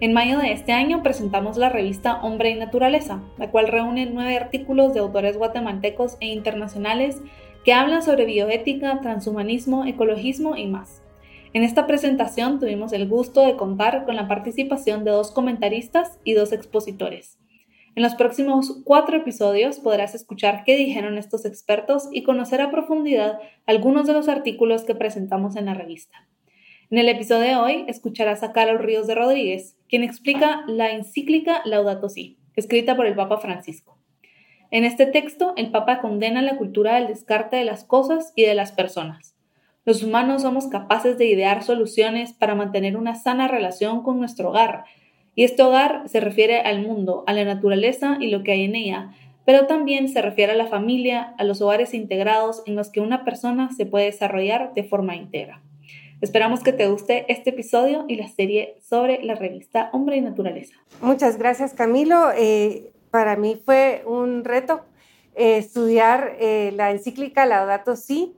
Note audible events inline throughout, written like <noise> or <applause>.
En mayo de este año presentamos la revista Hombre y Naturaleza, la cual reúne nueve artículos de autores guatemaltecos e internacionales que hablan sobre bioética, transhumanismo, ecologismo y más. En esta presentación tuvimos el gusto de contar con la participación de dos comentaristas y dos expositores. En los próximos cuatro episodios podrás escuchar qué dijeron estos expertos y conocer a profundidad algunos de los artículos que presentamos en la revista. En el episodio de hoy escucharás a Carlos Ríos de Rodríguez, quien explica la encíclica Laudato Si, escrita por el Papa Francisco. En este texto, el Papa condena la cultura del descarte de las cosas y de las personas. Los humanos somos capaces de idear soluciones para mantener una sana relación con nuestro hogar, y este hogar se refiere al mundo, a la naturaleza y lo que hay en ella, pero también se refiere a la familia, a los hogares integrados en los que una persona se puede desarrollar de forma íntegra. Esperamos que te guste este episodio y la serie sobre la revista Hombre y Naturaleza. Muchas gracias Camilo. Eh, para mí fue un reto eh, estudiar eh, la encíclica Laudato Si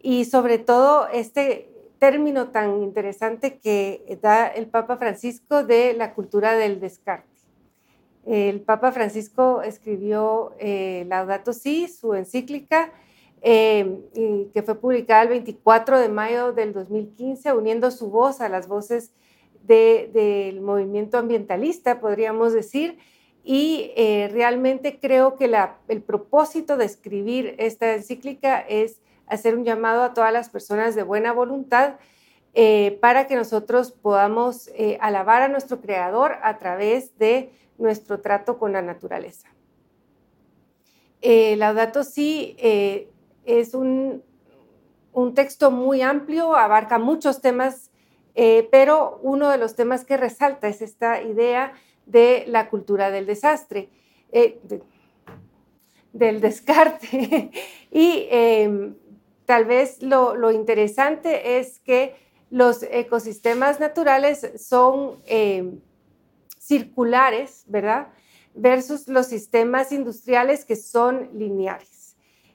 y sobre todo este término tan interesante que da el Papa Francisco de la cultura del descarte. El Papa Francisco escribió Laudato Si, su encíclica, eh, que fue publicada el 24 de mayo del 2015, uniendo su voz a las voces del movimiento ambientalista, podríamos decir. Y eh, realmente creo que el propósito de escribir esta encíclica es hacer un llamado a todas las personas de buena voluntad eh, para que nosotros podamos alabar a nuestro Creador a través de nuestro trato con la naturaleza. Laudato Si es un, texto muy amplio, abarca muchos temas, eh, pero uno de los temas que resalta es esta idea de la cultura del desastre, eh, del descarte. <laughs> y em, tal vez lo, interesante es que los ecosistemas naturales son em, circulares, ¿verdad? Versus los sistemas industriales que son lineares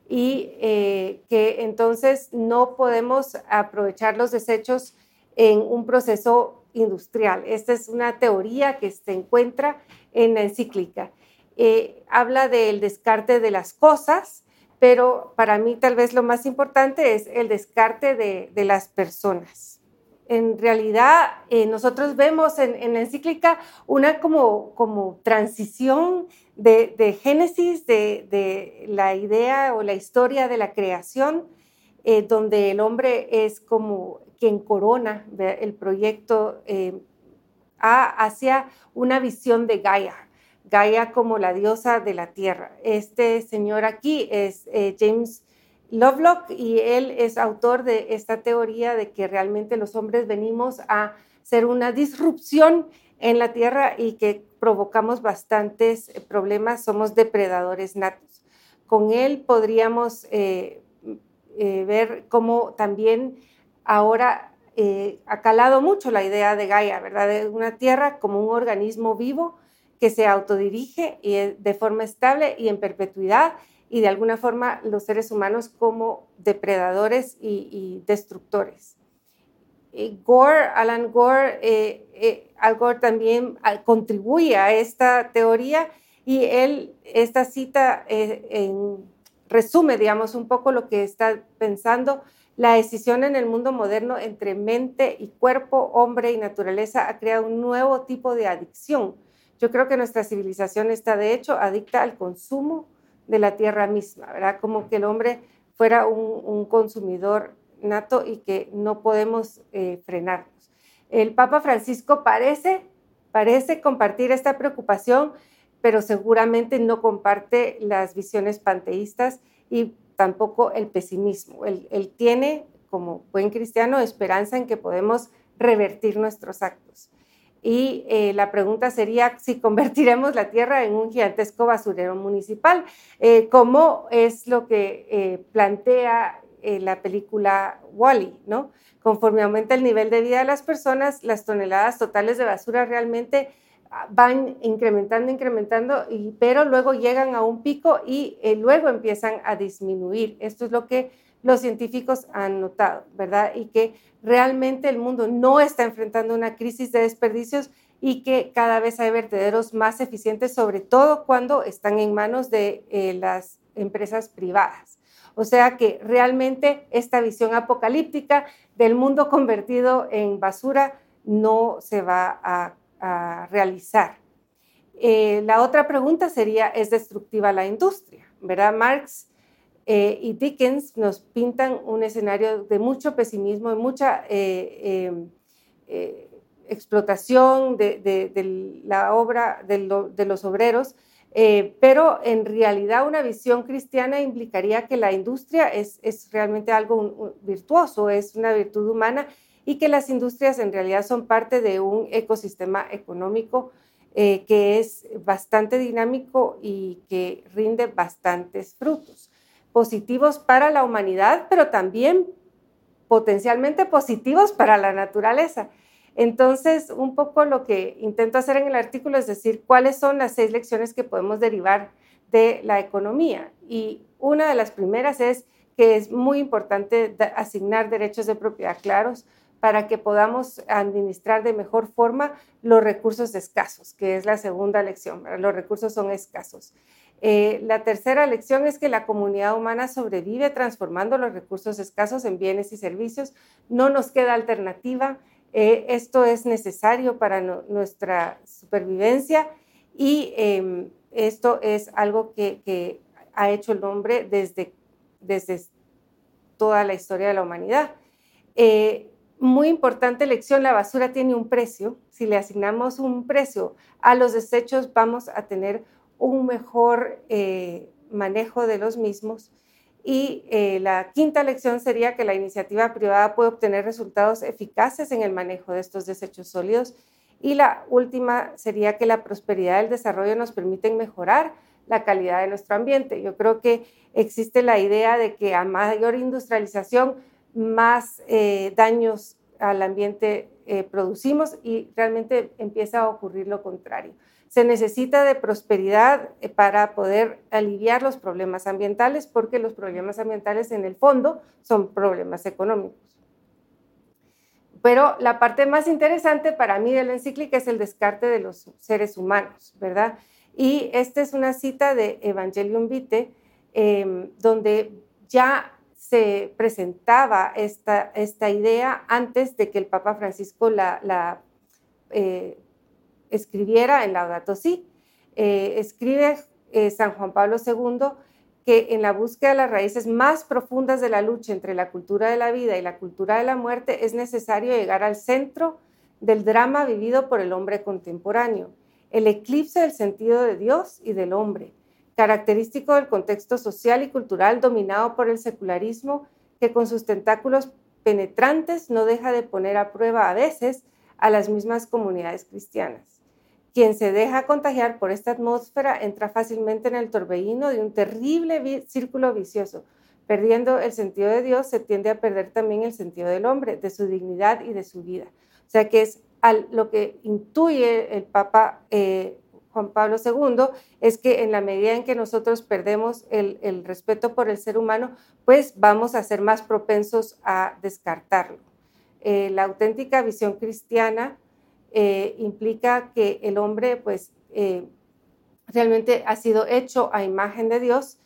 y eh, que entonces no podemos aprovechar los desechos en un proceso industrial. Esta es una teoría que se encuentra en la encíclica. Eh, habla del descarte de las cosas, pero para mí tal vez lo más importante es el descarte de, de las personas en realidad eh, nosotros vemos en, la encíclica una como, como transición de, génesis de, la idea o la historia de la creación, eh, donde el hombre es como quien corona el proyecto eh, hacia una visión de Gaia, Gaia como la diosa de la tierra. Este señor aquí es James Lovelock y él es autor de esta teoría de que realmente los hombres venimos a ser una disrupción en la Tierra y que provocamos bastantes eh, problemas, somos depredadores natos. Con él podríamos eh, eh, ver cómo también ahora ha calado mucho la idea de Gaia, ¿verdad? De una Tierra como un organismo vivo que se autodirige y de forma estable y en perpetuidad y de alguna forma los seres humanos como depredadores y, destructores. Gore, Alan Gore, eh, eh, Gore también ah, contribuye a esta teoría y él, esta cita eh, resume, digamos, un poco lo que está pensando. La decisión en el mundo moderno entre mente y cuerpo, hombre y naturaleza ha creado un nuevo tipo de adicción. Yo creo que nuestra civilización está, de hecho, adicta al consumo, de la tierra misma, ¿verdad? Como que el hombre fuera un, consumidor nato y que no podemos eh, frenarnos. El Papa Francisco parece, parece compartir esta preocupación, pero seguramente no comparte las visiones panteístas y tampoco el pesimismo. Él, él tiene, como buen cristiano, esperanza en que podemos revertir nuestros actos. Y eh, la pregunta sería si convertiremos la Tierra en un gigantesco basurero municipal, eh, como es lo que eh, plantea la película Wally, ¿no? Conforme aumenta el nivel de vida de las personas, las toneladas totales de basura realmente ah, van incrementando, incrementando, y, pero luego llegan a un pico y luego empiezan a disminuir. Esto es lo que los científicos han notado, ¿verdad? Y que realmente el mundo no está enfrentando una crisis de desperdicios y que cada vez hay vertederos más eficientes, sobre todo cuando están en manos de eh, las empresas privadas. O sea que realmente esta visión apocalíptica del mundo convertido en basura no se va a, realizar. Eh, la otra pregunta sería, ¿es destructiva la industria? ¿Verdad? Marx eh, y Dickens nos pintan un escenario de mucho pesimismo, de mucha eh, em, eh, explotación de, la obra de, los obreros, pero en realidad una visión cristiana implicaría que la industria es, es realmente algo virtuoso, es una virtud humana y que las industrias en realidad son parte de un ecosistema económico que es bastante dinámico y que rinde bastantes frutos positivos para la humanidad, pero también potencialmente positivos para la naturaleza. Entonces, un poco lo que intento hacer en el artículo es decir cuáles son las seis lecciones que podemos derivar de la economía. Y una de las primeras es que es muy importante asignar derechos de propiedad claros para que podamos administrar de mejor forma los recursos escasos, que es la segunda lección. Los recursos son escasos. Eh, la tercera lección es que la comunidad humana sobrevive transformando los recursos escasos en bienes y servicios. No nos queda alternativa. Eh, esto es necesario para nuestra supervivencia y em, esto es algo que, ha hecho el hombre desde, desde toda la historia de la humanidad. Eh, muy importante lección, la basura tiene un precio. Si le asignamos un precio a los desechos, vamos a tener un mejor eh, manejo de los mismos. Y eh, la quinta lección sería que la iniciativa privada puede obtener resultados eficaces en el manejo de estos desechos sólidos. Y la última sería que la prosperidad y el desarrollo nos permiten mejorar la calidad de nuestro ambiente. Yo creo que existe la idea de que a mayor industrialización, más eh, daños al ambiente producimos y realmente empieza a ocurrir lo contrario. Se necesita de prosperidad eh, para poder aliviar los problemas ambientales, porque los problemas ambientales en el fondo son problemas económicos. Pero la parte más interesante para mí de la encíclica es el descarte de los seres humanos, ¿verdad? Y esta es una cita de Evangelium Vitae, em, donde ya se presentaba esta, esta idea antes de que el Papa Francisco la, la eh, escribiera en Laudato Si. Eh, escribe eh, San Juan Pablo II que en la búsqueda de las raíces más profundas de la lucha entre la cultura de la vida y la cultura de la muerte es necesario llegar al centro del drama vivido por el hombre contemporáneo, el eclipse del sentido de Dios y del hombre, característico del contexto social y cultural dominado por el secularismo que con sus tentáculos penetrantes no deja de poner a prueba a veces a las mismas comunidades cristianas. Quien se deja contagiar por esta atmósfera entra fácilmente en el torbellino de un terrible círculo vicioso. Perdiendo el sentido de Dios, se tiende a perder también el sentido del hombre, de su dignidad y de su vida. O sea que es lo que intuye el Papa eh, Juan Pablo II, es que en la medida en que nosotros perdemos el, respeto por el ser humano, pues vamos a ser más propensos a descartarlo. Eh, la auténtica visión cristiana eh, implica que el hombre pues eh, realmente ha sido hecho a imagen de Dios,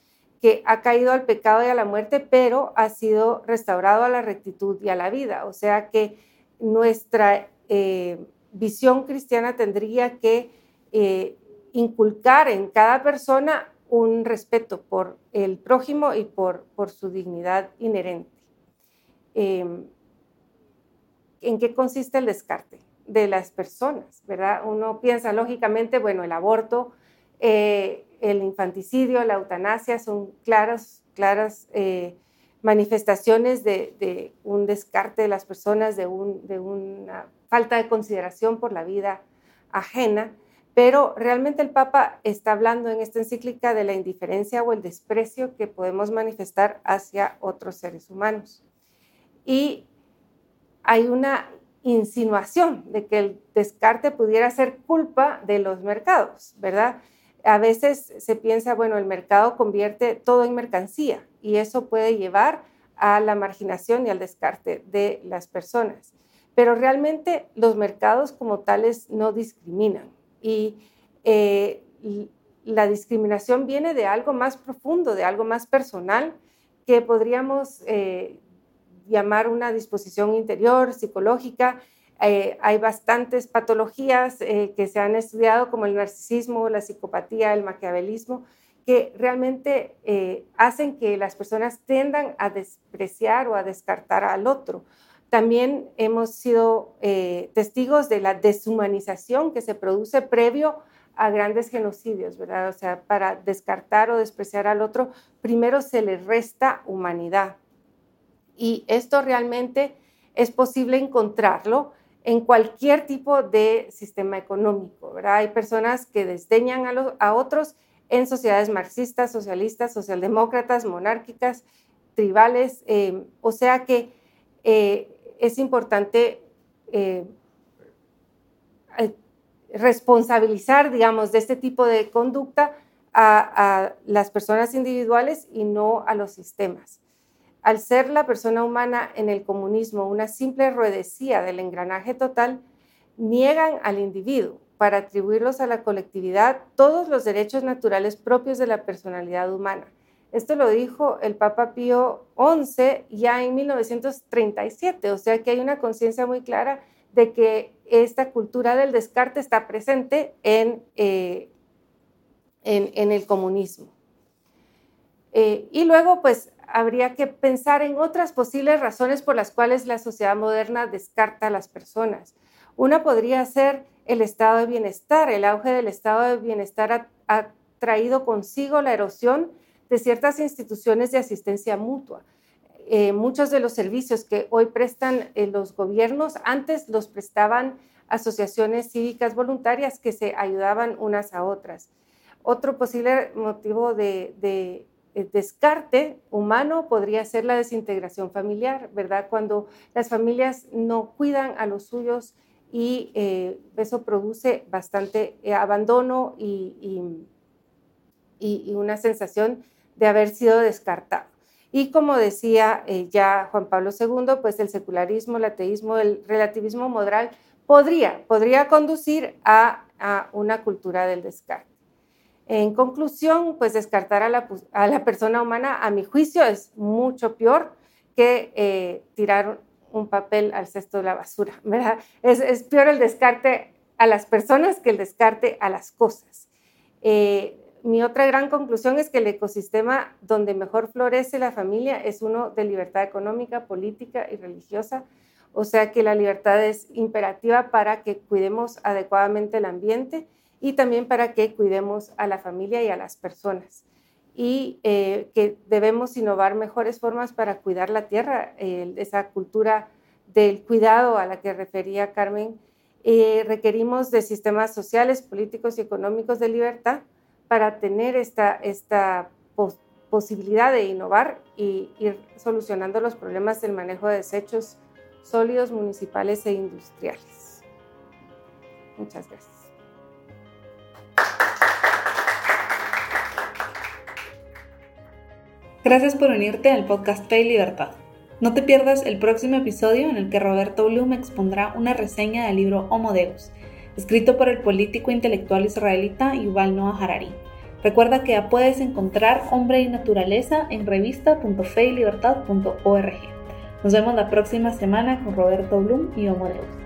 que ha caído al pecado y a la muerte, pero ha sido restaurado a la rectitud y a la vida. O sea que nuestra eh, visión cristiana tendría que inculcar en cada persona un respeto por el prójimo y por, por su dignidad inherente. ¿En qué consiste el descarte? De las personas, ¿verdad? Uno piensa lógicamente, bueno, el aborto, eh, el infanticidio, la eutanasia son claras, claras eh, manifestaciones de, un descarte de las personas, de, de una falta de consideración por la vida ajena, pero realmente el Papa está hablando en esta encíclica de la indiferencia o el desprecio que podemos manifestar hacia otros seres humanos. Y hay una insinuación de que el descarte pudiera ser culpa de los mercados, ¿verdad? A veces se piensa, bueno, el mercado convierte todo en mercancía y eso puede llevar a la marginación y al descarte de las personas. Pero realmente los mercados como tales no discriminan y eh, la discriminación viene de algo más profundo, de algo más personal que podríamos eh, llamar una disposición interior, psicológica. Eh, hay bastantes patologías eh, que se han estudiado, como el narcisismo, la psicopatía, el maquiavelismo, que realmente eh, hacen que las personas tendan a despreciar o a descartar al otro. También hemos sido testigos de la deshumanización que se produce previo a grandes genocidios, ¿verdad? O sea, para descartar o despreciar al otro, primero se le resta humanidad. Y esto realmente es posible encontrarlo en cualquier tipo de sistema económico. ¿verdad? Hay personas que desdeñan a, otros en sociedades marxistas, socialistas, socialdemócratas, monárquicas, tribales. Eh, o sea que eh, es importante eh, responsabilizar, digamos, de este tipo de conducta a las personas individuales y no a los sistemas. Al ser la persona humana en el comunismo una simple ruedecía del engranaje total, niegan al individuo para atribuirlos a la colectividad todos los derechos naturales propios de la personalidad humana. Esto lo dijo el Papa Pío XI ya en 1937, o sea que hay una conciencia muy clara de que esta cultura del descarte está presente en, eh, en, el comunismo. Eh, y luego, pues, habría que pensar en otras posibles razones por las cuales la sociedad moderna descarta a las personas. Una podría ser el estado de bienestar. El auge del estado de bienestar ha, traído consigo la erosión de ciertas instituciones de asistencia mutua. Eh, muchos de los servicios que hoy prestan eh, los gobiernos antes los prestaban asociaciones cívicas voluntarias que se ayudaban unas a otras. Otro posible motivo de descarte humano podría ser la desintegración familiar, ¿verdad? Cuando las familias no cuidan a los suyos y eh, eso produce bastante eh, abandono y, una sensación de haber sido descartado. Y como decía eh, ya Juan Pablo II, pues el secularismo, el ateísmo, el relativismo moral podría, conducir a una cultura del descarte. En conclusión, pues descartar a la, persona humana, a mi juicio, es mucho peor que eh, tirar un papel al cesto de la basura, <laughs> ¿verdad? Es, peor el descarte a las personas que el descarte a las cosas. Eh, mi otra gran conclusión es que el ecosistema donde mejor florece la familia es uno de libertad económica, política y religiosa. O sea que la libertad es imperativa para que cuidemos adecuadamente el ambiente y también para que cuidemos a la familia y a las personas. Y eh, que debemos innovar mejores formas para cuidar la tierra, esa cultura del cuidado a la que refería Carmen. Eh, requerimos de sistemas sociales, políticos y económicos de libertad para tener esta, esta posibilidad de innovar y ir solucionando los problemas del manejo de desechos sólidos municipales e industriales. Muchas gracias. Gracias por unirte al podcast Fe y Libertad. No te pierdas el próximo episodio en el que Roberto Bloom expondrá una reseña del libro Homo Deus, escrito por el político intelectual israelita Yuval Noah Harari. Recuerda que ya puedes encontrar Hombre y Naturaleza en revista.feylibertad.org. Nos vemos la próxima semana con Roberto Bloom y Homo Deus.